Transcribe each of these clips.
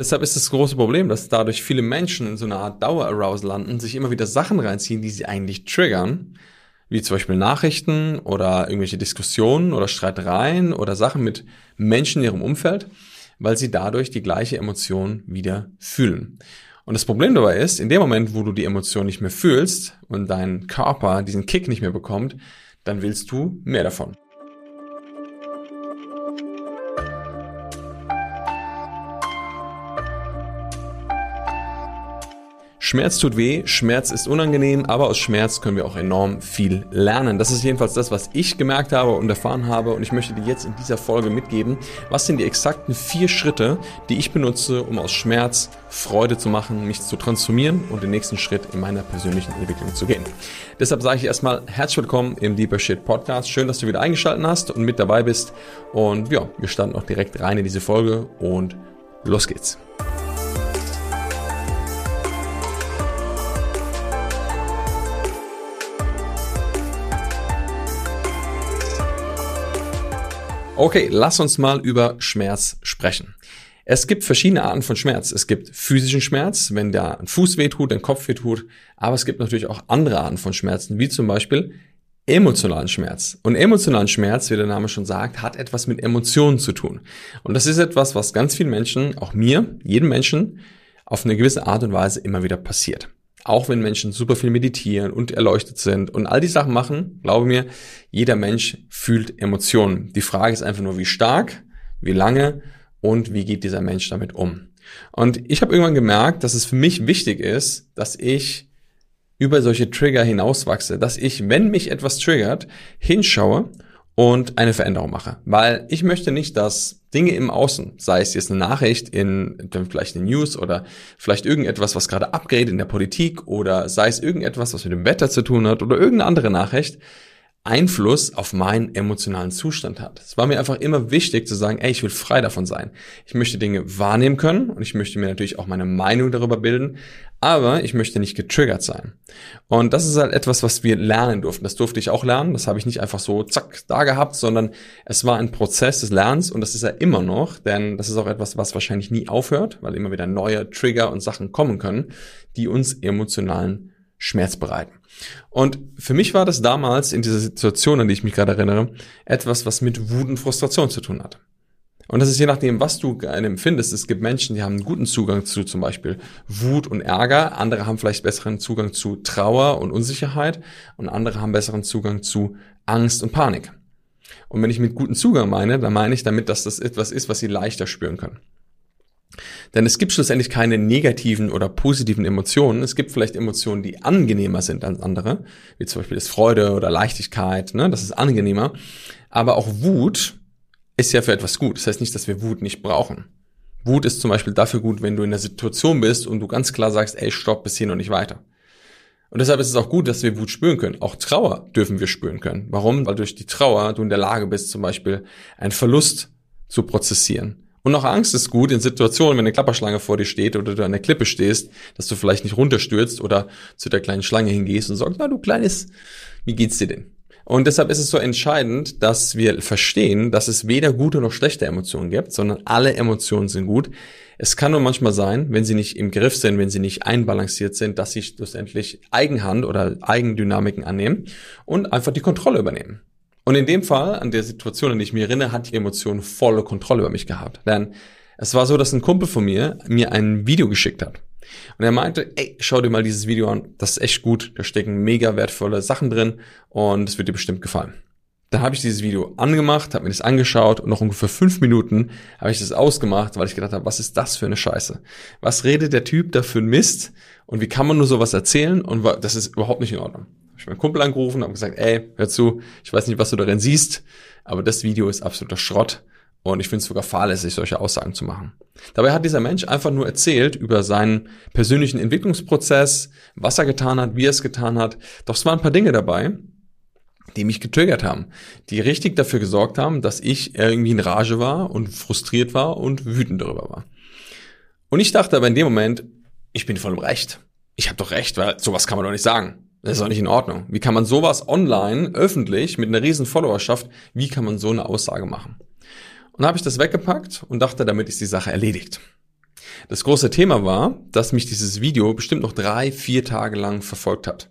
Deshalb ist das große Problem, dass dadurch viele Menschen in so einer Art Dauerarousal landen, sich immer wieder Sachen reinziehen, die sie eigentlich triggern, wie zum Beispiel Nachrichten oder irgendwelche Diskussionen oder Streitereien oder Sachen mit Menschen in ihrem Umfeld, weil sie dadurch die gleiche Emotion wieder fühlen. Und das Problem dabei ist, in dem Moment, wo du die Emotion nicht mehr fühlst und dein Körper diesen Kick nicht mehr bekommt, dann willst du mehr davon. Schmerz tut weh, Schmerz ist unangenehm, aber aus Schmerz können wir auch enorm viel lernen. Das ist jedenfalls das, was ich gemerkt habe und erfahren habe und ich möchte dir jetzt in dieser Folge mitgeben, was sind die exakten vier Schritte, die ich benutze, um aus Schmerz Freude zu machen, mich zu transformieren und den nächsten Schritt in meiner persönlichen Entwicklung zu gehen. Deshalb sage ich erstmal herzlich willkommen im Deeper Shit Podcast. Schön, dass du wieder eingeschaltet hast und mit dabei bist und ja, wir starten auch direkt rein in diese Folge und los geht's. Okay, lass uns mal über Schmerz sprechen. Es gibt verschiedene Arten von Schmerz. Es gibt physischen Schmerz, wenn der Fuß wehtut, der Kopf wehtut, aber es gibt natürlich auch andere Arten von Schmerzen, wie zum Beispiel emotionalen Schmerz. Und emotionalen Schmerz, wie der Name schon sagt, hat etwas mit Emotionen zu tun. Und das ist etwas, was ganz vielen Menschen, auch mir, jedem Menschen, auf eine gewisse Art und Weise immer wieder passiert. Auch wenn Menschen super viel meditieren und erleuchtet sind und all die Sachen machen, glaube mir, jeder Mensch fühlt Emotionen. Die Frage ist einfach nur, wie stark, wie lange und wie geht dieser Mensch damit um. Und ich habe irgendwann gemerkt, dass es für mich wichtig ist, dass ich über solche Trigger hinauswachse, dass ich, wenn mich etwas triggert, hinschaue und eine Veränderung mache. Weil ich möchte nicht, dass Dinge im Außen, sei es jetzt eine Nachricht in vielleicht eine News oder vielleicht irgendetwas, was gerade abgeht in der Politik oder sei es irgendetwas, was mit dem Wetter zu tun hat oder irgendeine andere Nachricht, Einfluss auf meinen emotionalen Zustand hat. Es war mir einfach immer wichtig zu sagen, ey, ich will frei davon sein. Ich möchte Dinge wahrnehmen können und ich möchte mir natürlich auch meine Meinung darüber bilden, aber ich möchte nicht getriggert sein. Und das ist halt etwas, was wir lernen durften. Das durfte ich auch lernen. Das habe ich nicht einfach so zack da gehabt, sondern es war ein Prozess des Lernens und das ist ja immer noch, denn das ist auch etwas, was wahrscheinlich nie aufhört, weil immer wieder neue Trigger und Sachen kommen können, die uns emotionalen Schmerz bereiten. Und für mich war das damals in dieser Situation, an die ich mich gerade erinnere, etwas, was mit Wut und Frustration zu tun hat. Und das ist je nachdem, was du empfindest. Es gibt Menschen, die haben einen guten Zugang zu zum Beispiel Wut und Ärger. Andere haben vielleicht besseren Zugang zu Trauer und Unsicherheit. Und andere haben besseren Zugang zu Angst und Panik. Und wenn ich mit guten Zugang meine, dann meine ich damit, dass das etwas ist, was sie leichter spüren können. Denn es gibt schlussendlich keine negativen oder positiven Emotionen. Es gibt vielleicht Emotionen, die angenehmer sind als andere, wie zum Beispiel das Freude oder Leichtigkeit, ne? das ist angenehmer. Aber auch Wut ist ja für etwas gut. Das heißt nicht, dass wir Wut nicht brauchen. Wut ist zum Beispiel dafür gut, wenn du in der Situation bist und du ganz klar sagst, ey, stopp, bis hier und nicht weiter. Und deshalb ist es auch gut, dass wir Wut spüren können. Auch Trauer dürfen wir spüren können. Warum? Weil durch die Trauer du in der Lage bist, zum Beispiel einen Verlust zu prozessieren und auch Angst ist gut in Situationen, wenn eine Klapperschlange vor dir steht oder du an der Klippe stehst, dass du vielleicht nicht runterstürzt oder zu der kleinen Schlange hingehst und sagst, na du Kleines, wie geht's dir denn? Und deshalb ist es so entscheidend, dass wir verstehen, dass es weder gute noch schlechte Emotionen gibt, sondern alle Emotionen sind gut. Es kann nur manchmal sein, wenn sie nicht im Griff sind, wenn sie nicht einbalanciert sind, dass sie schlussendlich Eigenhand oder Eigendynamiken annehmen und einfach die Kontrolle übernehmen. Und in dem Fall, an der Situation, an die ich mich erinnere, hat die Emotion volle Kontrolle über mich gehabt. Denn es war so, dass ein Kumpel von mir mir ein Video geschickt hat. Und er meinte, ey, schau dir mal dieses Video an, das ist echt gut, da stecken mega wertvolle Sachen drin und es wird dir bestimmt gefallen. Dann habe ich dieses Video angemacht, habe mir das angeschaut und nach ungefähr fünf Minuten habe ich das ausgemacht, weil ich gedacht habe, was ist das für eine Scheiße? Was redet der Typ da für ein Mist? Und wie kann man nur sowas erzählen? Und das ist überhaupt nicht in Ordnung ich meinen Kumpel angerufen, habe gesagt, ey, hör zu, ich weiß nicht, was du darin siehst, aber das Video ist absoluter Schrott und ich finde es sogar fahrlässig, solche Aussagen zu machen. Dabei hat dieser Mensch einfach nur erzählt über seinen persönlichen Entwicklungsprozess, was er getan hat, wie er es getan hat. Doch es waren ein paar Dinge dabei, die mich getriggert haben, die richtig dafür gesorgt haben, dass ich irgendwie in Rage war und frustriert war und wütend darüber war. Und ich dachte aber in dem Moment, ich bin voll im Recht. Ich habe doch recht, weil sowas kann man doch nicht sagen. Das ist doch nicht in Ordnung. Wie kann man sowas online, öffentlich, mit einer riesen Followerschaft, wie kann man so eine Aussage machen? Und habe ich das weggepackt und dachte, damit ist die Sache erledigt. Das große Thema war, dass mich dieses Video bestimmt noch drei, vier Tage lang verfolgt hat.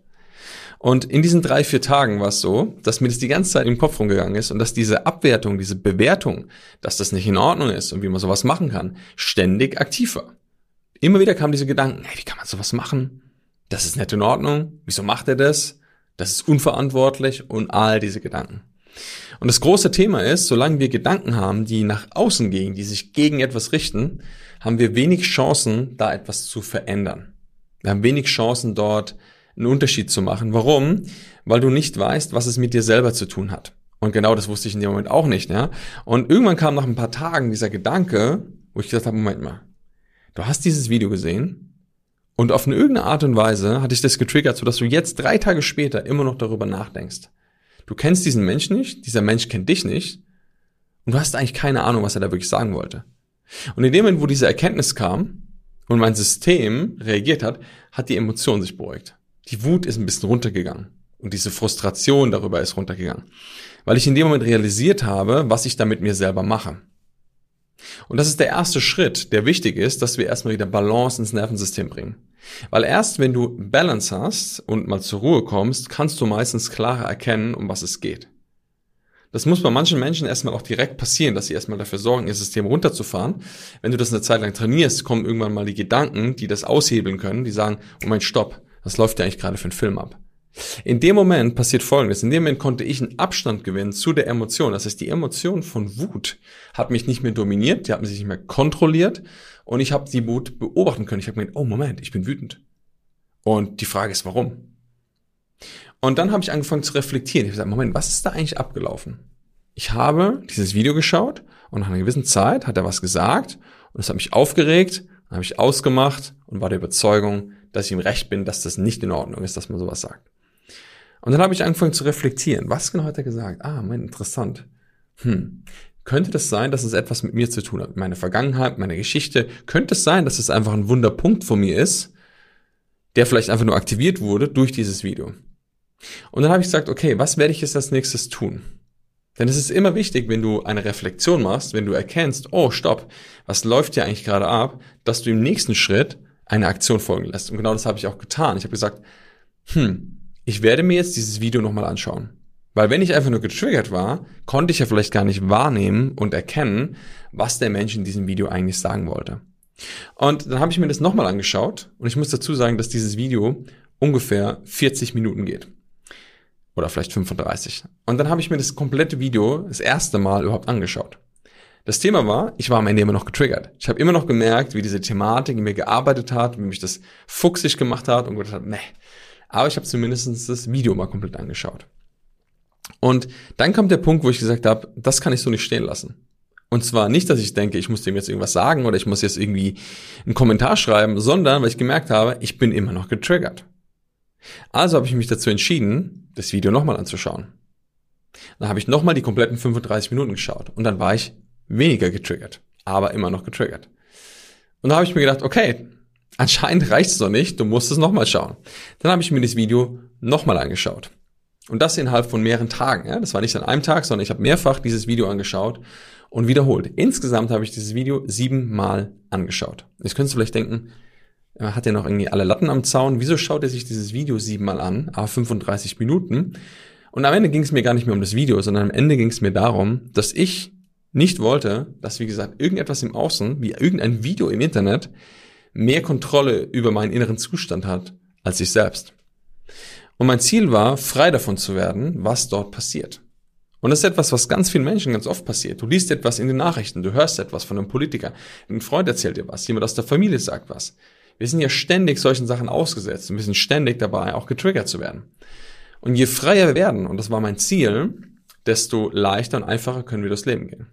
Und in diesen drei, vier Tagen war es so, dass mir das die ganze Zeit im Kopf rumgegangen ist und dass diese Abwertung, diese Bewertung, dass das nicht in Ordnung ist und wie man sowas machen kann, ständig aktiv war. Immer wieder kamen diese Gedanken, hey, wie kann man sowas machen? Das ist nicht in Ordnung. Wieso macht er das? Das ist unverantwortlich und all diese Gedanken. Und das große Thema ist, solange wir Gedanken haben, die nach außen gehen, die sich gegen etwas richten, haben wir wenig Chancen, da etwas zu verändern. Wir haben wenig Chancen, dort einen Unterschied zu machen. Warum? Weil du nicht weißt, was es mit dir selber zu tun hat. Und genau das wusste ich in dem Moment auch nicht, ja. Und irgendwann kam nach ein paar Tagen dieser Gedanke, wo ich gesagt habe, Moment mal, du hast dieses Video gesehen und auf eine irgendeine Art und Weise hat dich das getriggert, sodass du jetzt drei Tage später immer noch darüber nachdenkst. Du kennst diesen Menschen nicht, dieser Mensch kennt dich nicht und du hast eigentlich keine Ahnung, was er da wirklich sagen wollte. Und in dem Moment, wo diese Erkenntnis kam und mein System reagiert hat, hat die Emotion sich beruhigt. Die Wut ist ein bisschen runtergegangen und diese Frustration darüber ist runtergegangen, weil ich in dem Moment realisiert habe, was ich da mit mir selber mache. Und das ist der erste Schritt, der wichtig ist, dass wir erstmal wieder Balance ins Nervensystem bringen. Weil erst wenn du Balance hast und mal zur Ruhe kommst, kannst du meistens klarer erkennen, um was es geht. Das muss bei manchen Menschen erstmal auch direkt passieren, dass sie erstmal dafür sorgen, ihr System runterzufahren. Wenn du das eine Zeit lang trainierst, kommen irgendwann mal die Gedanken, die das aushebeln können, die sagen, Moment, stopp, was läuft ja eigentlich gerade für einen Film ab? In dem Moment passiert Folgendes. In dem Moment konnte ich einen Abstand gewinnen zu der Emotion. Das heißt, die Emotion von Wut hat mich nicht mehr dominiert, die hat mich nicht mehr kontrolliert und ich habe die Wut beobachten können. Ich habe gedacht, oh Moment, ich bin wütend. Und die Frage ist, warum? Und dann habe ich angefangen zu reflektieren. Ich habe gesagt, Moment, was ist da eigentlich abgelaufen? Ich habe dieses Video geschaut und nach einer gewissen Zeit hat er was gesagt und es hat mich aufgeregt, dann habe ich ausgemacht und war der Überzeugung, dass ich ihm recht bin, dass das nicht in Ordnung ist, dass man sowas sagt. Und dann habe ich angefangen zu reflektieren. Was genau hat er gesagt? Ah, mein, interessant. Hm. Könnte das sein, dass es etwas mit mir zu tun hat? Meine Vergangenheit, meine Geschichte? Könnte es sein, dass es einfach ein Wunderpunkt von mir ist, der vielleicht einfach nur aktiviert wurde durch dieses Video? Und dann habe ich gesagt, okay, was werde ich jetzt als nächstes tun? Denn es ist immer wichtig, wenn du eine Reflexion machst, wenn du erkennst, oh, stopp, was läuft hier eigentlich gerade ab, dass du im nächsten Schritt eine Aktion folgen lässt. Und genau das habe ich auch getan. Ich habe gesagt, hm, ich werde mir jetzt dieses Video nochmal anschauen. Weil wenn ich einfach nur getriggert war, konnte ich ja vielleicht gar nicht wahrnehmen und erkennen, was der Mensch in diesem Video eigentlich sagen wollte. Und dann habe ich mir das nochmal angeschaut und ich muss dazu sagen, dass dieses Video ungefähr 40 Minuten geht. Oder vielleicht 35. Und dann habe ich mir das komplette Video das erste Mal überhaupt angeschaut. Das Thema war, ich war am Ende immer noch getriggert. Ich habe immer noch gemerkt, wie diese Thematik in mir gearbeitet hat, wie mich das fuchsig gemacht hat und gedacht habe, nee. Aber ich habe zumindest das Video mal komplett angeschaut. Und dann kommt der Punkt, wo ich gesagt habe, das kann ich so nicht stehen lassen. Und zwar nicht, dass ich denke, ich muss dem jetzt irgendwas sagen oder ich muss jetzt irgendwie einen Kommentar schreiben, sondern weil ich gemerkt habe, ich bin immer noch getriggert. Also habe ich mich dazu entschieden, das Video nochmal anzuschauen. Dann habe ich nochmal die kompletten 35 Minuten geschaut und dann war ich weniger getriggert, aber immer noch getriggert. Und da habe ich mir gedacht, okay, anscheinend reicht es noch nicht, du musst es nochmal schauen. Dann habe ich mir das Video nochmal angeschaut. Und das innerhalb von mehreren Tagen. Ja? Das war nicht an einem Tag, sondern ich habe mehrfach dieses Video angeschaut und wiederholt. Insgesamt habe ich dieses Video siebenmal angeschaut. Jetzt könntest du vielleicht denken, hat er noch irgendwie alle Latten am Zaun? Wieso schaut er sich dieses Video siebenmal an? Ah, 35 Minuten. Und am Ende ging es mir gar nicht mehr um das Video, sondern am Ende ging es mir darum, dass ich nicht wollte, dass, wie gesagt, irgendetwas im Außen, wie irgendein Video im Internet, mehr Kontrolle über meinen inneren Zustand hat als ich selbst. Und mein Ziel war, frei davon zu werden, was dort passiert. Und das ist etwas, was ganz vielen Menschen ganz oft passiert. Du liest etwas in den Nachrichten, du hörst etwas von einem Politiker, ein Freund erzählt dir was, jemand aus der Familie sagt was. Wir sind ja ständig solchen Sachen ausgesetzt und wir sind ständig dabei, auch getriggert zu werden. Und je freier wir werden, und das war mein Ziel, desto leichter und einfacher können wir durchs Leben gehen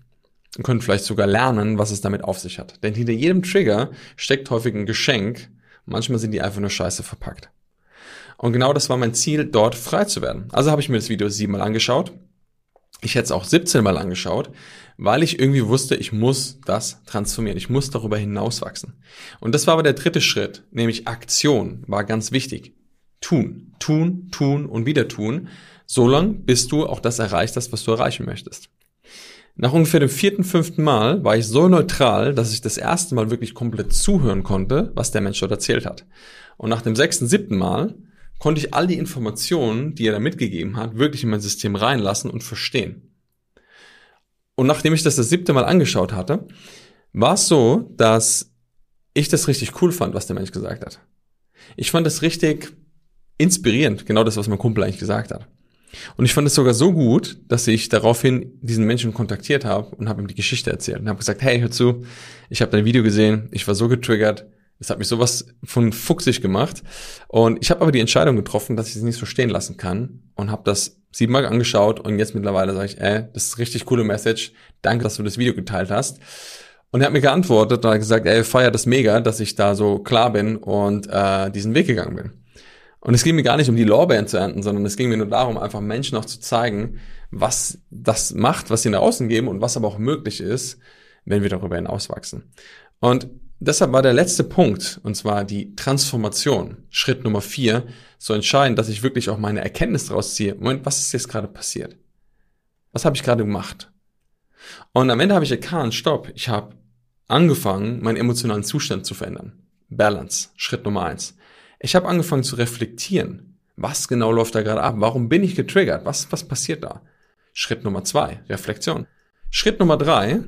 und können vielleicht sogar lernen, was es damit auf sich hat. Denn hinter jedem Trigger steckt häufig ein Geschenk. Manchmal sind die einfach nur scheiße verpackt. Und genau das war mein Ziel, dort frei zu werden. Also habe ich mir das Video siebenmal angeschaut. Ich hätte es auch 17 Mal angeschaut, weil ich irgendwie wusste, ich muss das transformieren. Ich muss darüber hinauswachsen. Und das war aber der dritte Schritt, nämlich Aktion war ganz wichtig. Tun, tun, tun und wieder tun, so lange, bis du auch das erreicht hast, was du erreichen möchtest. Nach ungefähr dem vierten, fünften Mal war ich so neutral, dass ich das erste Mal wirklich komplett zuhören konnte, was der Mensch dort erzählt hat. Und nach dem sechsten, siebten Mal konnte ich all die Informationen, die er da mitgegeben hat, wirklich in mein System reinlassen und verstehen. Und nachdem ich das das siebte Mal angeschaut hatte, war es so, dass ich das richtig cool fand, was der Mensch gesagt hat. Ich fand das richtig inspirierend, genau das, was mein Kumpel eigentlich gesagt hat. Und ich fand es sogar so gut, dass ich daraufhin diesen Menschen kontaktiert habe und habe ihm die Geschichte erzählt und habe gesagt, hey, hör zu, ich habe dein Video gesehen, ich war so getriggert, es hat mich sowas von fuchsig gemacht und ich habe aber die Entscheidung getroffen, dass ich es nicht so stehen lassen kann und habe das siebenmal angeschaut und jetzt mittlerweile sage ich, ey, das ist richtig coole Message, danke, dass du das Video geteilt hast. Und er hat mir geantwortet und hat gesagt, ey, feier das mega, dass ich da so klar bin und äh, diesen Weg gegangen bin. Und es ging mir gar nicht um die Lorbeeren zu ernten, sondern es ging mir nur darum, einfach Menschen auch zu zeigen, was das macht, was sie nach außen geben und was aber auch möglich ist, wenn wir darüber hinauswachsen. Und deshalb war der letzte Punkt, und zwar die Transformation, Schritt Nummer vier, so entscheidend, dass ich wirklich auch meine Erkenntnis daraus ziehe. Moment, was ist jetzt gerade passiert? Was habe ich gerade gemacht? Und am Ende habe ich erkannt, stopp, ich habe angefangen, meinen emotionalen Zustand zu verändern. Balance, Schritt Nummer eins. Ich habe angefangen zu reflektieren. Was genau läuft da gerade ab? Warum bin ich getriggert? Was, was passiert da? Schritt Nummer zwei, Reflexion. Schritt Nummer drei,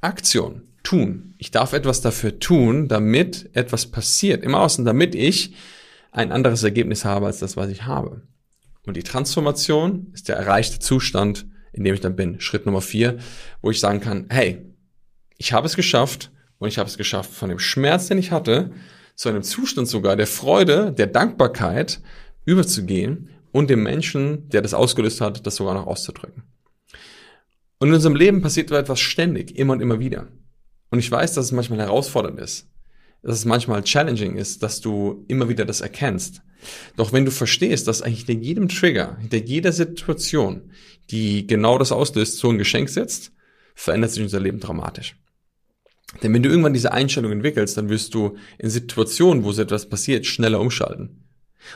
Aktion, tun. Ich darf etwas dafür tun, damit etwas passiert im Außen, damit ich ein anderes Ergebnis habe als das, was ich habe. Und die Transformation ist der erreichte Zustand, in dem ich dann bin. Schritt Nummer vier, wo ich sagen kann, hey, ich habe es geschafft und ich habe es geschafft, von dem Schmerz, den ich hatte, zu einem Zustand sogar der Freude, der Dankbarkeit überzugehen und dem Menschen, der das ausgelöst hat, das sogar noch auszudrücken. Und in unserem Leben passiert etwas ständig, immer und immer wieder. Und ich weiß, dass es manchmal herausfordernd ist, dass es manchmal challenging ist, dass du immer wieder das erkennst. Doch wenn du verstehst, dass eigentlich hinter jedem Trigger, hinter jeder Situation, die genau das auslöst, so ein Geschenk sitzt, verändert sich unser Leben dramatisch. Denn wenn du irgendwann diese Einstellung entwickelst, dann wirst du in Situationen, wo so etwas passiert, schneller umschalten.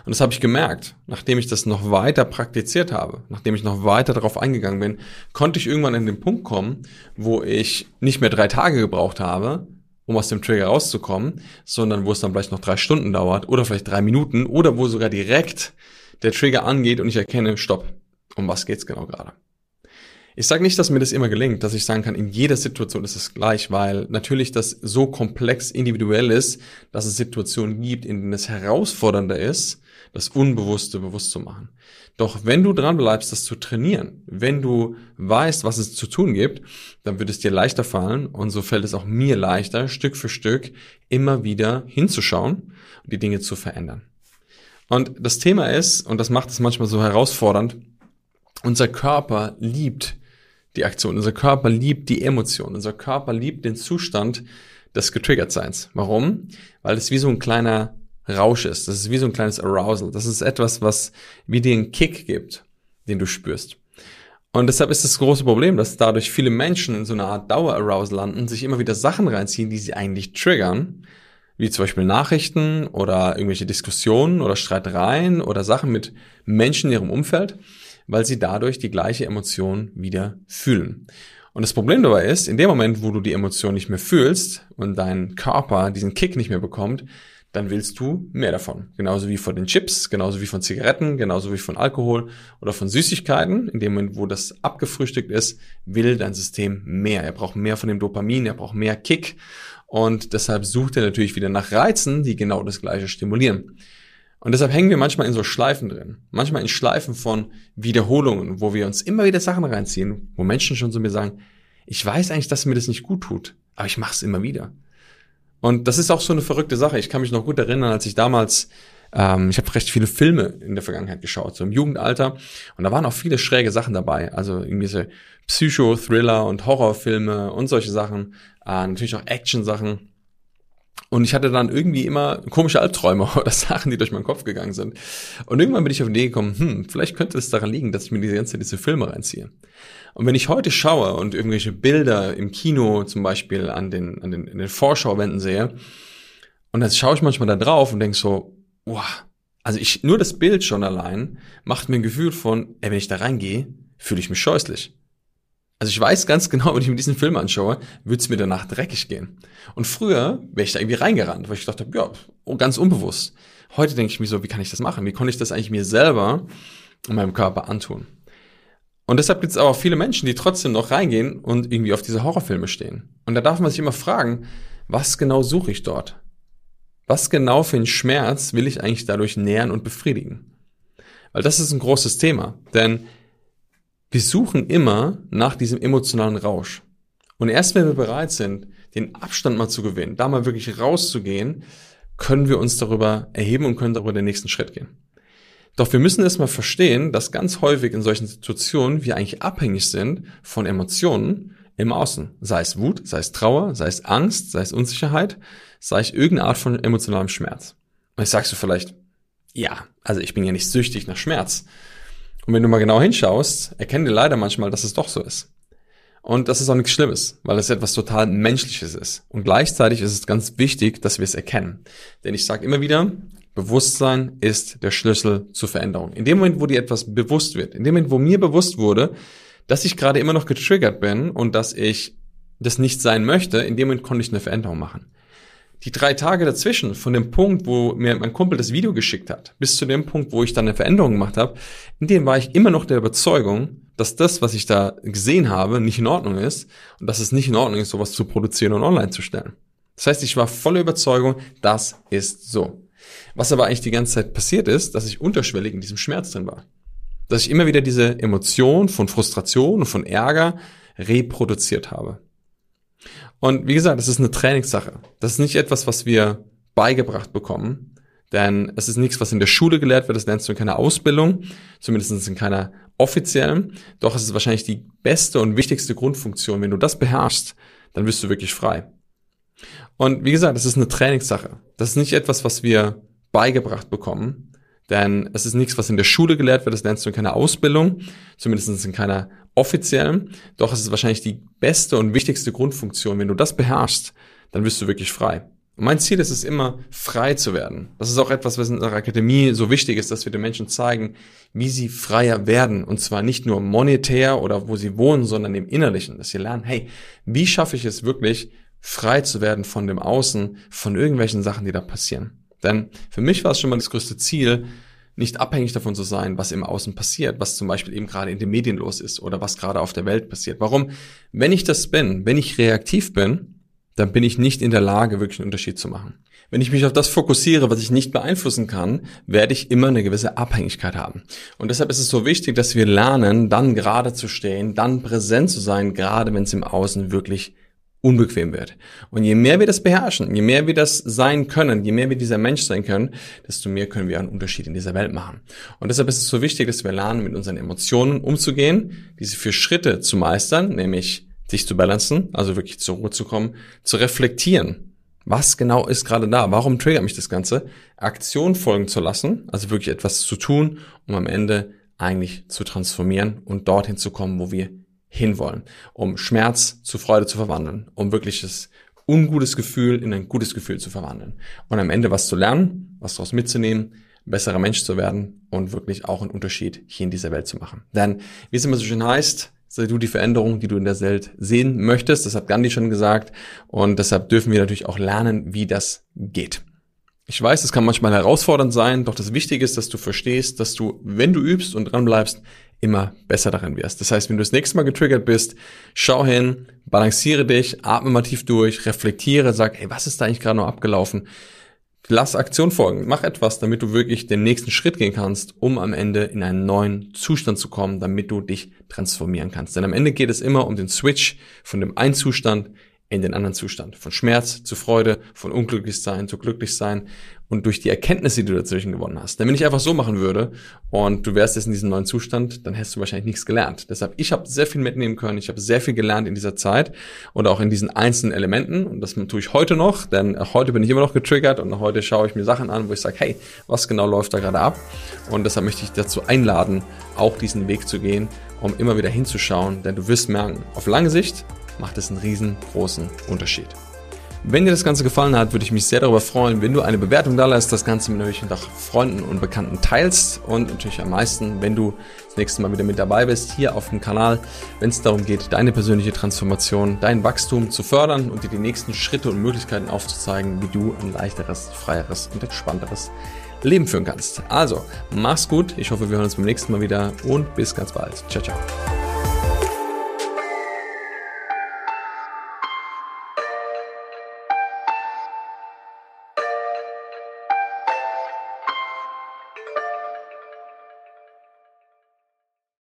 Und das habe ich gemerkt, nachdem ich das noch weiter praktiziert habe, nachdem ich noch weiter darauf eingegangen bin, konnte ich irgendwann in den Punkt kommen, wo ich nicht mehr drei Tage gebraucht habe, um aus dem Trigger rauszukommen, sondern wo es dann vielleicht noch drei Stunden dauert oder vielleicht drei Minuten oder wo sogar direkt der Trigger angeht und ich erkenne, stopp, um was geht's genau gerade. Ich sage nicht, dass mir das immer gelingt, dass ich sagen kann, in jeder Situation ist es gleich, weil natürlich das so komplex individuell ist, dass es Situationen gibt, in denen es herausfordernder ist, das Unbewusste bewusst zu machen. Doch wenn du dran bleibst, das zu trainieren, wenn du weißt, was es zu tun gibt, dann wird es dir leichter fallen und so fällt es auch mir leichter, Stück für Stück immer wieder hinzuschauen und die Dinge zu verändern. Und das Thema ist, und das macht es manchmal so herausfordernd, unser Körper liebt die Aktion. Unser Körper liebt die Emotion. Unser Körper liebt den Zustand des Getriggertseins. Warum? Weil es wie so ein kleiner Rausch ist. Das ist wie so ein kleines Arousal. Das ist etwas, was wie dir einen Kick gibt, den du spürst. Und deshalb ist das große Problem, dass dadurch viele Menschen in so einer Art Dauer-Arousal landen, sich immer wieder Sachen reinziehen, die sie eigentlich triggern, wie zum Beispiel Nachrichten oder irgendwelche Diskussionen oder Streitereien oder Sachen mit Menschen in ihrem Umfeld weil sie dadurch die gleiche Emotion wieder fühlen. Und das Problem dabei ist, in dem Moment, wo du die Emotion nicht mehr fühlst und dein Körper diesen Kick nicht mehr bekommt, dann willst du mehr davon. Genauso wie von den Chips, genauso wie von Zigaretten, genauso wie von Alkohol oder von Süßigkeiten. In dem Moment, wo das abgefrühstückt ist, will dein System mehr. Er braucht mehr von dem Dopamin, er braucht mehr Kick. Und deshalb sucht er natürlich wieder nach Reizen, die genau das gleiche stimulieren. Und deshalb hängen wir manchmal in so Schleifen drin. Manchmal in Schleifen von Wiederholungen, wo wir uns immer wieder Sachen reinziehen, wo Menschen schon zu mir sagen, ich weiß eigentlich, dass mir das nicht gut tut, aber ich mache es immer wieder. Und das ist auch so eine verrückte Sache. Ich kann mich noch gut erinnern, als ich damals, ähm, ich habe recht viele Filme in der Vergangenheit geschaut, so im Jugendalter. Und da waren auch viele schräge Sachen dabei. Also irgendwie so Psycho-Thriller und Horrorfilme und solche Sachen. Äh, natürlich auch Action-Sachen. Und ich hatte dann irgendwie immer komische Albträume oder Sachen, die durch meinen Kopf gegangen sind. Und irgendwann bin ich auf die Idee gekommen, hm, vielleicht könnte es daran liegen, dass ich mir diese ganze Zeit diese Filme reinziehe. Und wenn ich heute schaue und irgendwelche Bilder im Kino zum Beispiel an den, an den, in den Vorschauwänden sehe, und dann schaue ich manchmal da drauf und denke so, wow, also ich, nur das Bild schon allein macht mir ein Gefühl von, ey, wenn ich da reingehe, fühle ich mich scheußlich. Also ich weiß ganz genau, wenn ich mir diesen Film anschaue, würde es mir danach dreckig gehen. Und früher wäre ich da irgendwie reingerannt, weil ich dachte, ja, ganz unbewusst. Heute denke ich mir so, wie kann ich das machen? Wie konnte ich das eigentlich mir selber und meinem Körper antun? Und deshalb gibt es aber auch viele Menschen, die trotzdem noch reingehen und irgendwie auf diese Horrorfilme stehen. Und da darf man sich immer fragen, was genau suche ich dort? Was genau für einen Schmerz will ich eigentlich dadurch nähern und befriedigen? Weil das ist ein großes Thema, denn wir suchen immer nach diesem emotionalen Rausch. Und erst wenn wir bereit sind, den Abstand mal zu gewinnen, da mal wirklich rauszugehen, können wir uns darüber erheben und können darüber den nächsten Schritt gehen. Doch wir müssen erstmal verstehen, dass ganz häufig in solchen Situationen wir eigentlich abhängig sind von Emotionen im Außen. Sei es Wut, sei es Trauer, sei es Angst, sei es Unsicherheit, sei es irgendeine Art von emotionalem Schmerz. Und jetzt sagst du vielleicht, ja, also ich bin ja nicht süchtig nach Schmerz. Und wenn du mal genau hinschaust, erkennen wir leider manchmal, dass es doch so ist. Und das ist auch nichts Schlimmes, weil es etwas total Menschliches ist. Und gleichzeitig ist es ganz wichtig, dass wir es erkennen. Denn ich sage immer wieder, Bewusstsein ist der Schlüssel zur Veränderung. In dem Moment, wo dir etwas bewusst wird, in dem Moment, wo mir bewusst wurde, dass ich gerade immer noch getriggert bin und dass ich das nicht sein möchte, in dem Moment konnte ich eine Veränderung machen. Die drei Tage dazwischen, von dem Punkt, wo mir mein Kumpel das Video geschickt hat, bis zu dem Punkt, wo ich dann eine Veränderung gemacht habe, in dem war ich immer noch der Überzeugung, dass das, was ich da gesehen habe, nicht in Ordnung ist und dass es nicht in Ordnung ist, sowas zu produzieren und online zu stellen. Das heißt, ich war voller Überzeugung, das ist so. Was aber eigentlich die ganze Zeit passiert ist, dass ich unterschwellig in diesem Schmerz drin war. Dass ich immer wieder diese Emotion von Frustration und von Ärger reproduziert habe. Und wie gesagt, das ist eine Trainingssache. Das ist nicht etwas, was wir beigebracht bekommen, denn es ist nichts, was in der Schule gelehrt wird, das lernst du in keiner Ausbildung, zumindest in keiner offiziellen. Doch es ist wahrscheinlich die beste und wichtigste Grundfunktion. Wenn du das beherrschst, dann wirst du wirklich frei. Und wie gesagt, es ist eine Trainingssache. Das ist nicht etwas, was wir beigebracht bekommen, denn es ist nichts, was in der Schule gelehrt wird, das lernst du in keiner Ausbildung, zumindest in keiner offiziellen. Doch es ist wahrscheinlich die beste und wichtigste Grundfunktion. Wenn du das beherrschst, dann wirst du wirklich frei. Und mein Ziel ist es immer, frei zu werden. Das ist auch etwas, was in der Akademie so wichtig ist, dass wir den Menschen zeigen, wie sie freier werden. Und zwar nicht nur monetär oder wo sie wohnen, sondern im Innerlichen. Dass sie lernen, hey, wie schaffe ich es wirklich, frei zu werden von dem Außen, von irgendwelchen Sachen, die da passieren. Denn für mich war es schon mal das größte Ziel, nicht abhängig davon zu sein, was im Außen passiert, was zum Beispiel eben gerade in den Medien los ist oder was gerade auf der Welt passiert. Warum? Wenn ich das bin, wenn ich reaktiv bin, dann bin ich nicht in der Lage, wirklich einen Unterschied zu machen. Wenn ich mich auf das fokussiere, was ich nicht beeinflussen kann, werde ich immer eine gewisse Abhängigkeit haben. Und deshalb ist es so wichtig, dass wir lernen, dann gerade zu stehen, dann präsent zu sein, gerade wenn es im Außen wirklich unbequem wird. Und je mehr wir das beherrschen, je mehr wir das sein können, je mehr wir dieser Mensch sein können, desto mehr können wir einen Unterschied in dieser Welt machen. Und deshalb ist es so wichtig, dass wir lernen, mit unseren Emotionen umzugehen, diese vier Schritte zu meistern, nämlich sich zu balancen, also wirklich zur Ruhe zu kommen, zu reflektieren. Was genau ist gerade da? Warum triggert mich das Ganze? Aktion folgen zu lassen, also wirklich etwas zu tun, um am Ende eigentlich zu transformieren und dorthin zu kommen, wo wir hinwollen, um Schmerz zu Freude zu verwandeln, um wirkliches ungutes Gefühl in ein gutes Gefühl zu verwandeln und am Ende was zu lernen, was daraus mitzunehmen, besserer Mensch zu werden und wirklich auch einen Unterschied hier in dieser Welt zu machen. Denn wie es immer so schön heißt, sei du die Veränderung, die du in der Welt sehen möchtest. Das hat Gandhi schon gesagt. Und deshalb dürfen wir natürlich auch lernen, wie das geht. Ich weiß, es kann manchmal herausfordernd sein, doch das Wichtige ist, dass du verstehst, dass du, wenn du übst und dran bleibst, immer besser darin wirst. Das heißt, wenn du das nächste Mal getriggert bist, schau hin, balanciere dich, atme mal tief durch, reflektiere, sag, hey, was ist da eigentlich gerade noch abgelaufen? Lass Aktion folgen. Mach etwas, damit du wirklich den nächsten Schritt gehen kannst, um am Ende in einen neuen Zustand zu kommen, damit du dich transformieren kannst. Denn am Ende geht es immer um den Switch von dem einen Zustand in den anderen Zustand. Von Schmerz zu Freude, von Unglücklichsein zu Glücklichsein und durch die Erkenntnisse, die du dazwischen gewonnen hast. Denn wenn ich einfach so machen würde und du wärst jetzt in diesem neuen Zustand, dann hättest du wahrscheinlich nichts gelernt. Deshalb, ich habe sehr viel mitnehmen können, ich habe sehr viel gelernt in dieser Zeit und auch in diesen einzelnen Elementen und das tue ich heute noch, denn heute bin ich immer noch getriggert und heute schaue ich mir Sachen an, wo ich sage, hey, was genau läuft da gerade ab? Und deshalb möchte ich dazu einladen, auch diesen Weg zu gehen, um immer wieder hinzuschauen, denn du wirst merken, auf lange Sicht macht es einen riesengroßen Unterschied. Wenn dir das Ganze gefallen hat, würde ich mich sehr darüber freuen, wenn du eine Bewertung da lässt, das Ganze mit natürlich nach Freunden und Bekannten teilst und natürlich am meisten, wenn du das nächste Mal wieder mit dabei bist, hier auf dem Kanal, wenn es darum geht, deine persönliche Transformation, dein Wachstum zu fördern und dir die nächsten Schritte und Möglichkeiten aufzuzeigen, wie du ein leichteres, freieres und entspannteres Leben führen kannst. Also, mach's gut. Ich hoffe, wir hören uns beim nächsten Mal wieder und bis ganz bald. Ciao, ciao.